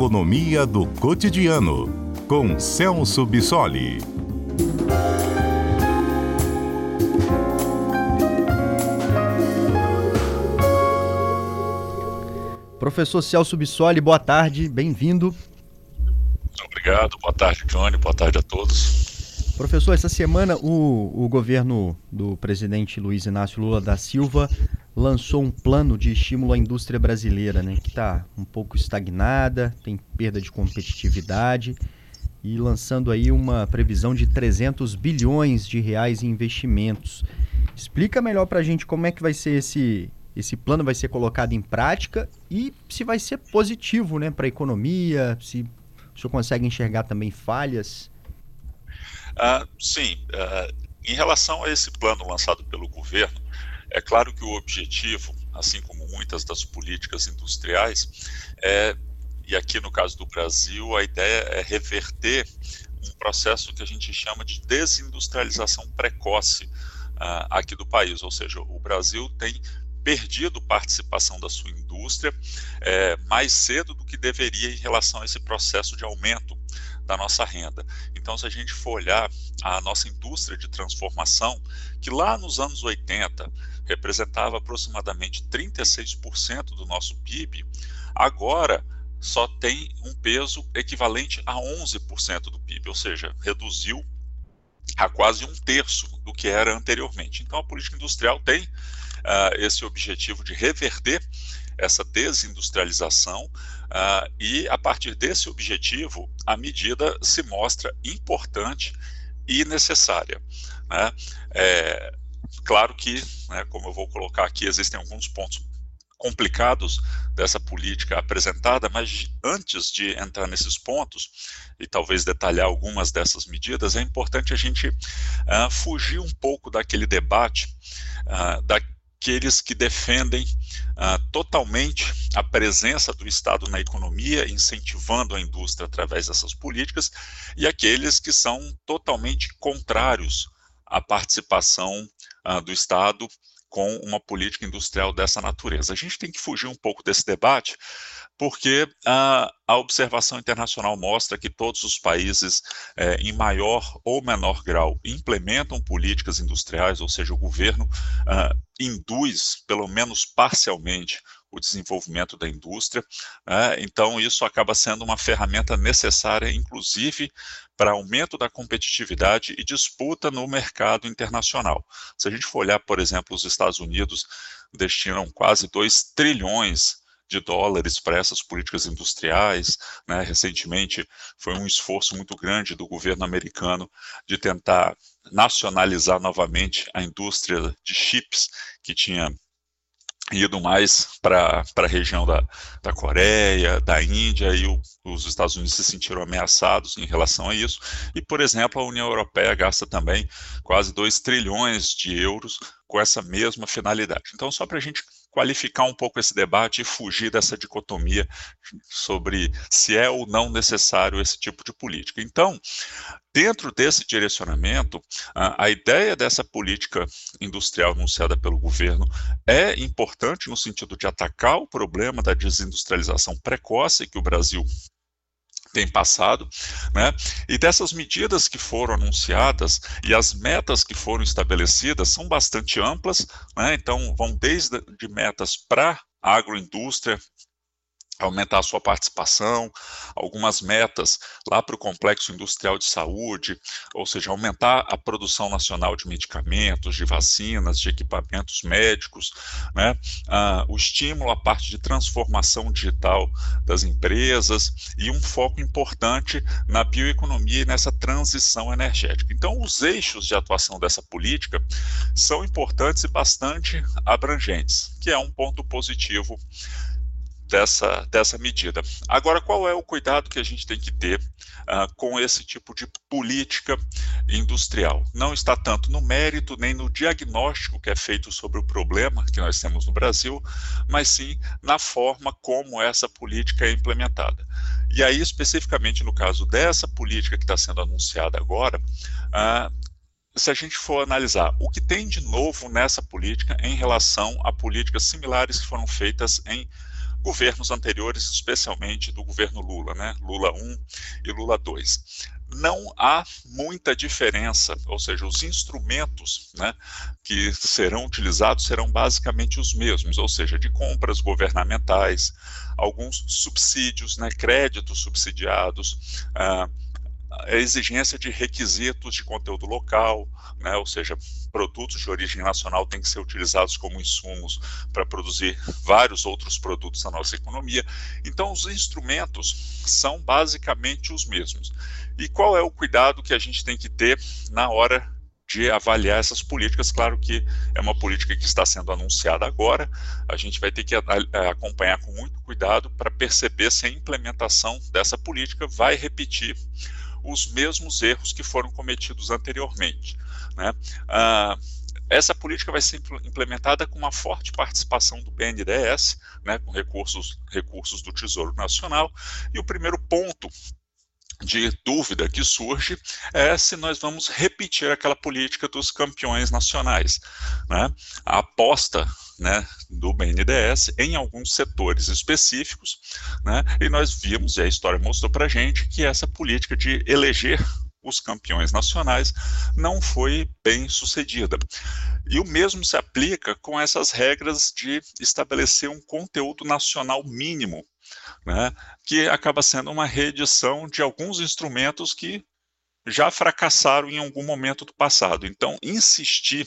Economia do Cotidiano, com Celso Bissoli. Professor Celso Bissoli, boa tarde, bem-vindo. Obrigado, boa tarde, Johnny, boa tarde a todos. Professor, essa semana o, o governo do presidente Luiz Inácio Lula da Silva lançou um plano de estímulo à indústria brasileira, né, que está um pouco estagnada, tem perda de competitividade e lançando aí uma previsão de 300 bilhões de reais em investimentos. Explica melhor para a gente como é que vai ser esse esse plano vai ser colocado em prática e se vai ser positivo né, para a economia, se o senhor consegue enxergar também falhas? Uh, sim, uh, em relação a esse plano lançado pelo governo, é claro que o objetivo, assim como muitas das políticas industriais, é, e aqui no caso do Brasil, a ideia é reverter um processo que a gente chama de desindustrialização precoce uh, aqui do país, ou seja, o Brasil tem perdido participação da sua indústria é, mais cedo do que deveria em relação a esse processo de aumento da nossa renda. Então, se a gente for olhar a nossa indústria de transformação, que lá nos anos 80 representava aproximadamente 36% do nosso PIB, agora só tem um peso equivalente a 11% do PIB, ou seja, reduziu a quase um terço do que era anteriormente. Então, a política industrial tem uh, esse objetivo de reverter essa desindustrialização uh, e a partir desse objetivo a medida se mostra importante e necessária. Né? É, claro que, né, como eu vou colocar aqui, existem alguns pontos complicados dessa política apresentada, mas antes de entrar nesses pontos e talvez detalhar algumas dessas medidas, é importante a gente uh, fugir um pouco daquele debate uh, da aqueles que defendem uh, totalmente a presença do Estado na economia, incentivando a indústria através dessas políticas, e aqueles que são totalmente contrários à participação uh, do Estado com uma política industrial dessa natureza. A gente tem que fugir um pouco desse debate, porque a, a observação internacional mostra que todos os países, é, em maior ou menor grau, implementam políticas industriais, ou seja, o governo uh, induz, pelo menos parcialmente, o desenvolvimento da indústria. Né? Então, isso acaba sendo uma ferramenta necessária, inclusive, para aumento da competitividade e disputa no mercado internacional. Se a gente for olhar, por exemplo, os Estados Unidos destinam quase 2 trilhões de dólares para essas políticas industriais. Né? Recentemente foi um esforço muito grande do governo americano de tentar nacionalizar novamente a indústria de chips que tinha ido mais para a região da, da Coreia, da Índia, e o, os Estados Unidos se sentiram ameaçados em relação a isso. E, por exemplo, a União Europeia gasta também quase 2 trilhões de euros com essa mesma finalidade. Então, só para a gente qualificar um pouco esse debate e fugir dessa dicotomia sobre se é ou não necessário esse tipo de política. Então, dentro desse direcionamento, a, ideia dessa política industrial anunciada pelo governo é importante no sentido de atacar o problema da desindustrialização precoce que o Brasil tem passado, né? E dessas medidas que foram anunciadas e as metas que foram estabelecidas são bastante amplas, né? Então vão desde de metas para agroindústria, aumentar a sua participação, algumas metas lá para o complexo industrial de saúde, ou seja, aumentar a produção nacional de medicamentos, de vacinas, de equipamentos médicos, né? Ah, o estímulo à parte de transformação digital das empresas e um foco importante na bioeconomia e nessa transição energética. Então, os eixos de atuação dessa política são importantes e bastante abrangentes, que é um ponto positivo dessa, dessa medida. Agora, qual é o cuidado que a gente tem que ter uh, com esse tipo de política industrial? Não está tanto no mérito nem no diagnóstico que é feito sobre o problema que nós temos no Brasil, mas sim na forma como essa política é implementada. E aí, especificamente no caso dessa política que está sendo anunciada agora, uh, se a gente for analisar o que tem de novo nessa política em relação a políticas similares que foram feitas em governos anteriores, especialmente do governo Lula, né? Lula 1 e Lula 2 não há muita diferença, ou seja, os instrumentos né, que serão utilizados serão basicamente os mesmos, ou seja, de compras governamentais, alguns subsídios, né, créditos subsidiados, ah, a exigência de requisitos de conteúdo local, né, ou seja, produtos de origem nacional têm que ser utilizados como insumos para produzir vários outros produtos da nossa economia. Então, os instrumentos são basicamente os mesmos. E qual é o cuidado que a gente tem que ter na hora de avaliar essas políticas. Claro que é uma política que está sendo anunciada agora, a gente vai ter que acompanhar com muito cuidado para perceber se a implementação dessa política vai repetir os mesmos erros que foram cometidos anteriormente. Né? Ah, essa política vai ser implementada com uma forte participação do BNDES, né, com recursos, recursos do Tesouro Nacional, e o primeiro ponto de dúvida que surge é se nós vamos repetir aquela política dos campeões nacionais. Né? A aposta né, do BNDES em alguns setores específicos, né, e nós vimos, e a história mostrou para gente, que essa política de eleger os campeões nacionais não foi bem sucedida. E o mesmo se aplica com essas regras de estabelecer um conteúdo nacional mínimo né, que acaba sendo uma reedição de alguns instrumentos que já fracassaram em algum momento do passado. Então, insistir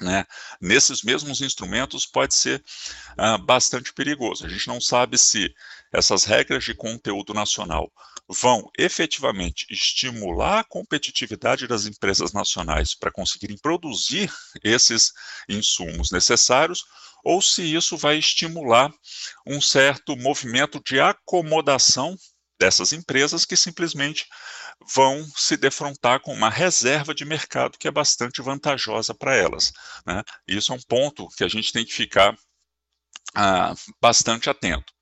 né, nesses mesmos instrumentos pode ser uh, bastante perigoso. A gente não sabe se essas regras de conteúdo nacional vão efetivamente estimular a competitividade das empresas nacionais para conseguirem produzir esses insumos necessários ou se isso vai estimular um certo movimento de acomodação dessas empresas que simplesmente vão se defrontar com uma reserva de mercado que é bastante vantajosa para elas. Né? Isso é um ponto que a gente tem que ficar ah, bastante atento.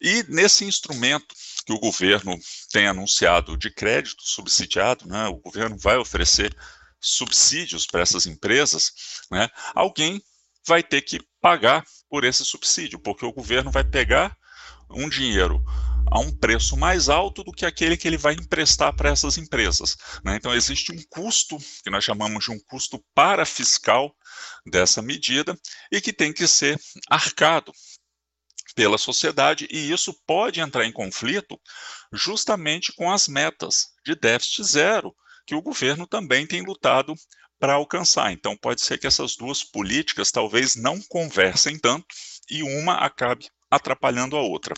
E nesse instrumento que o governo tem anunciado de crédito subsidiado, né, o governo vai oferecer subsídios para essas empresas, né, alguém vai ter que pagar por esse subsídio, porque o governo vai pegar um dinheiro a um preço mais alto do que aquele que ele vai emprestar para essas empresas. Né? Então, existe um custo, que nós chamamos de um custo parafiscal dessa medida, e que tem que ser arcado pela sociedade, e isso pode entrar em conflito justamente com as metas de déficit zero, que o governo também tem lutado para alcançar. Então, pode ser que essas duas políticas talvez não conversem tanto e uma acabe atrapalhando a outra.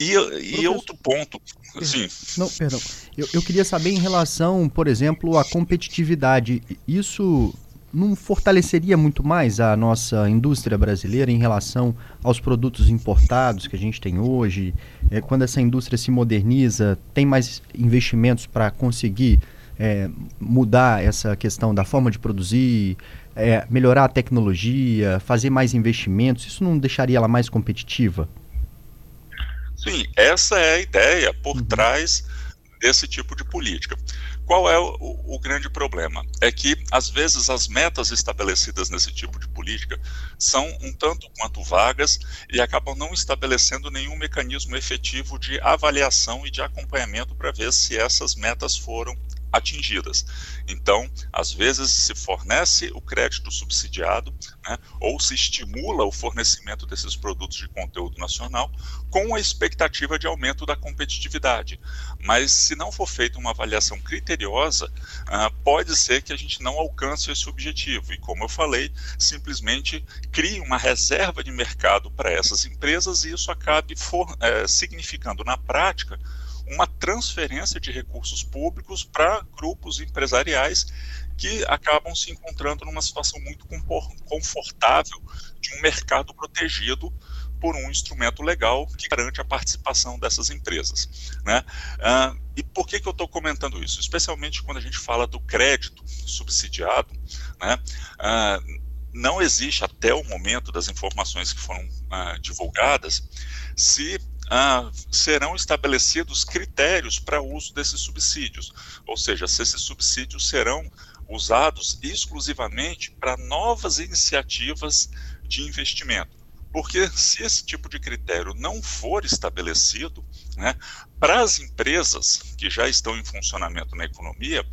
E, e outro ponto, sim. Não, perdão. Eu, eu queria saber em relação, por exemplo, à competitividade. Isso não fortaleceria muito mais a nossa indústria brasileira em relação aos produtos importados que a gente tem hoje? É, quando essa indústria se moderniza, tem mais investimentos para conseguir é, mudar essa questão da forma de produzir, é, melhorar a tecnologia, fazer mais investimentos, isso não deixaria ela mais competitiva? Sim, essa é a ideia por uhum. trás desse tipo de política. Qual é o, o, grande problema? É que, às vezes, as metas estabelecidas nesse tipo de política são um tanto quanto vagas e acabam não estabelecendo nenhum mecanismo efetivo de avaliação e de acompanhamento para ver se essas metas foram atingidas. Então, às vezes se fornece o crédito subsidiado, né, ou se estimula o fornecimento desses produtos de conteúdo nacional com a expectativa de aumento da competitividade. Mas se não for feita uma avaliação criteriosa, uh, pode ser que a gente não alcance esse objetivo. E como eu falei, simplesmente crie uma reserva de mercado para essas empresas e isso acabe for, é, significando na prática uma transferência de recursos públicos para grupos empresariais que acabam se encontrando numa situação muito confortável de um mercado protegido por um instrumento legal que garante a participação dessas empresas. Né? Ah, e por que, que eu estou comentando isso? Especialmente quando a gente fala do crédito subsidiado, né? Ah, não existe até o momento das informações que foram ah, divulgadas se ah, serão estabelecidos critérios para o uso desses subsídios, ou seja, se esses subsídios serão usados exclusivamente para novas iniciativas de investimento, Porque se esse tipo de critério não for estabelecido, né, para as empresas que já estão em funcionamento na economia,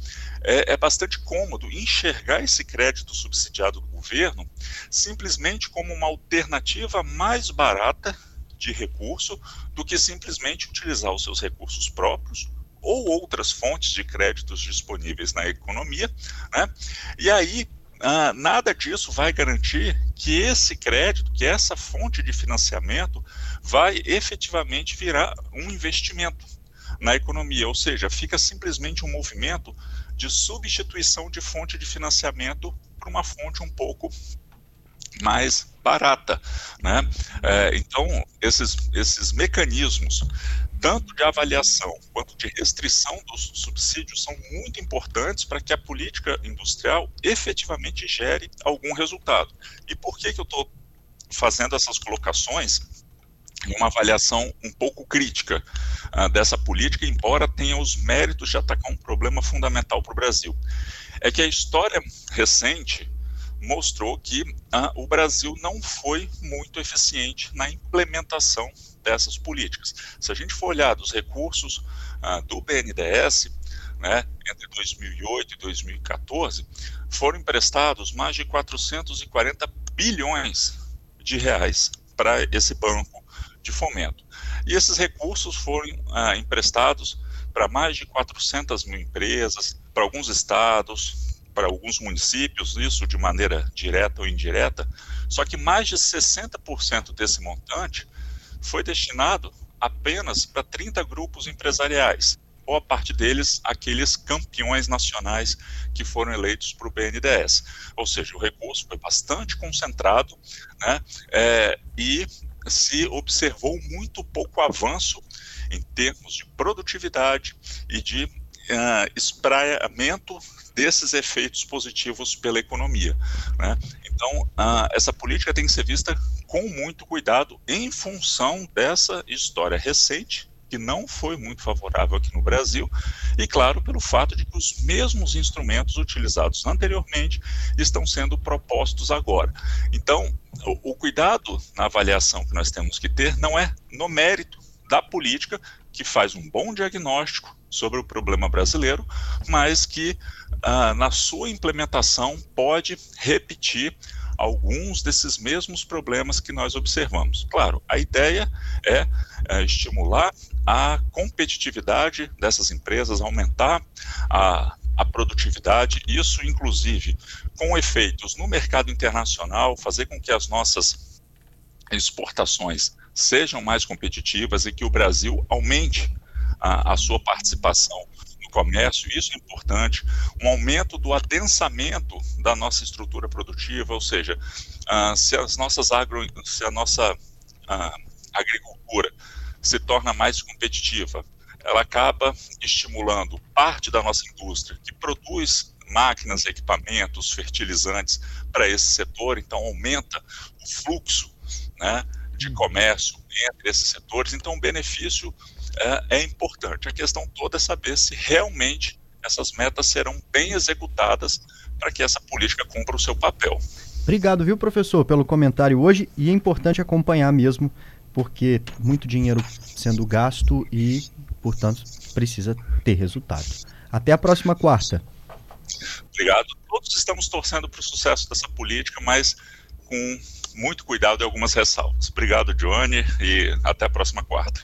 é, é, bastante cômodo enxergar esse crédito subsidiado do governo simplesmente como uma alternativa mais barata de recurso do que simplesmente utilizar os seus recursos próprios ou outras fontes de créditos disponíveis na economia, né? E aí ah, nada disso vai garantir que esse crédito, que essa fonte de financiamento, vai efetivamente virar um investimento na economia, ou seja, fica simplesmente um movimento de substituição de fonte de financiamento para uma fonte um pouco mais barata, né? É, então esses esses mecanismos tanto de avaliação quanto de restrição dos subsídios são muito importantes para que a política industrial efetivamente gere algum resultado. E por que, que eu estou fazendo essas colocações? uma avaliação um pouco crítica uh, dessa política, embora tenha os méritos de atacar um problema fundamental para o Brasil. É que a história recente mostrou que uh, o Brasil não foi muito eficiente na implementação dessas políticas. Se a gente for olhar dos recursos uh, do BNDES, né, entre 2008 e 2014, foram emprestados mais de 440 bilhões de reais para esse banco de fomento. E esses recursos foram uh, emprestados para mais de 400 mil empresas, para alguns estados, para alguns municípios, isso de maneira direta ou indireta, só que mais de 60% desse montante foi destinado apenas para 30 grupos empresariais, boa parte deles aqueles campeões nacionais que foram eleitos para o BNDES. Ou seja, o recurso foi bastante concentrado né, é, e se observou muito pouco avanço em termos de produtividade e de uh, espraiamento desses efeitos positivos pela economia. Né? Então, uh, essa política tem que ser vista com muito cuidado em função dessa história recente que não foi muito favorável aqui no Brasil, e claro, pelo fato de que os mesmos instrumentos utilizados anteriormente estão sendo propostos agora. Então, o, o cuidado na avaliação que nós temos que ter não é no mérito da política, que faz um bom diagnóstico sobre o problema brasileiro, mas que ah, na sua implementação pode repetir alguns desses mesmos problemas que nós observamos. Claro, a ideia é, é estimular a competitividade dessas empresas, aumentar a, a produtividade, isso inclusive com efeitos no mercado internacional, fazer com que as nossas exportações sejam mais competitivas e que o Brasil aumente a, a sua participação no comércio, isso é importante, um aumento do adensamento da nossa estrutura produtiva, ou seja, uh, se as nossas agro, se a nossa uh, agricultura se torna mais competitiva, ela acaba estimulando parte da nossa indústria que produz máquinas, equipamentos, fertilizantes para esse setor, então aumenta o fluxo né, de hum. comércio entre esses setores, então o benefício é, é importante. A questão toda é saber se realmente essas metas serão bem executadas para que essa política cumpra o seu papel. Obrigado, viu, professor, pelo comentário hoje e é importante acompanhar mesmo, porque muito dinheiro sendo gasto e, portanto, precisa ter resultado. Até a próxima quarta. Obrigado. Todos estamos torcendo para o sucesso dessa política, mas com muito cuidado e algumas ressalvas. Obrigado, Johnny, e até a próxima quarta.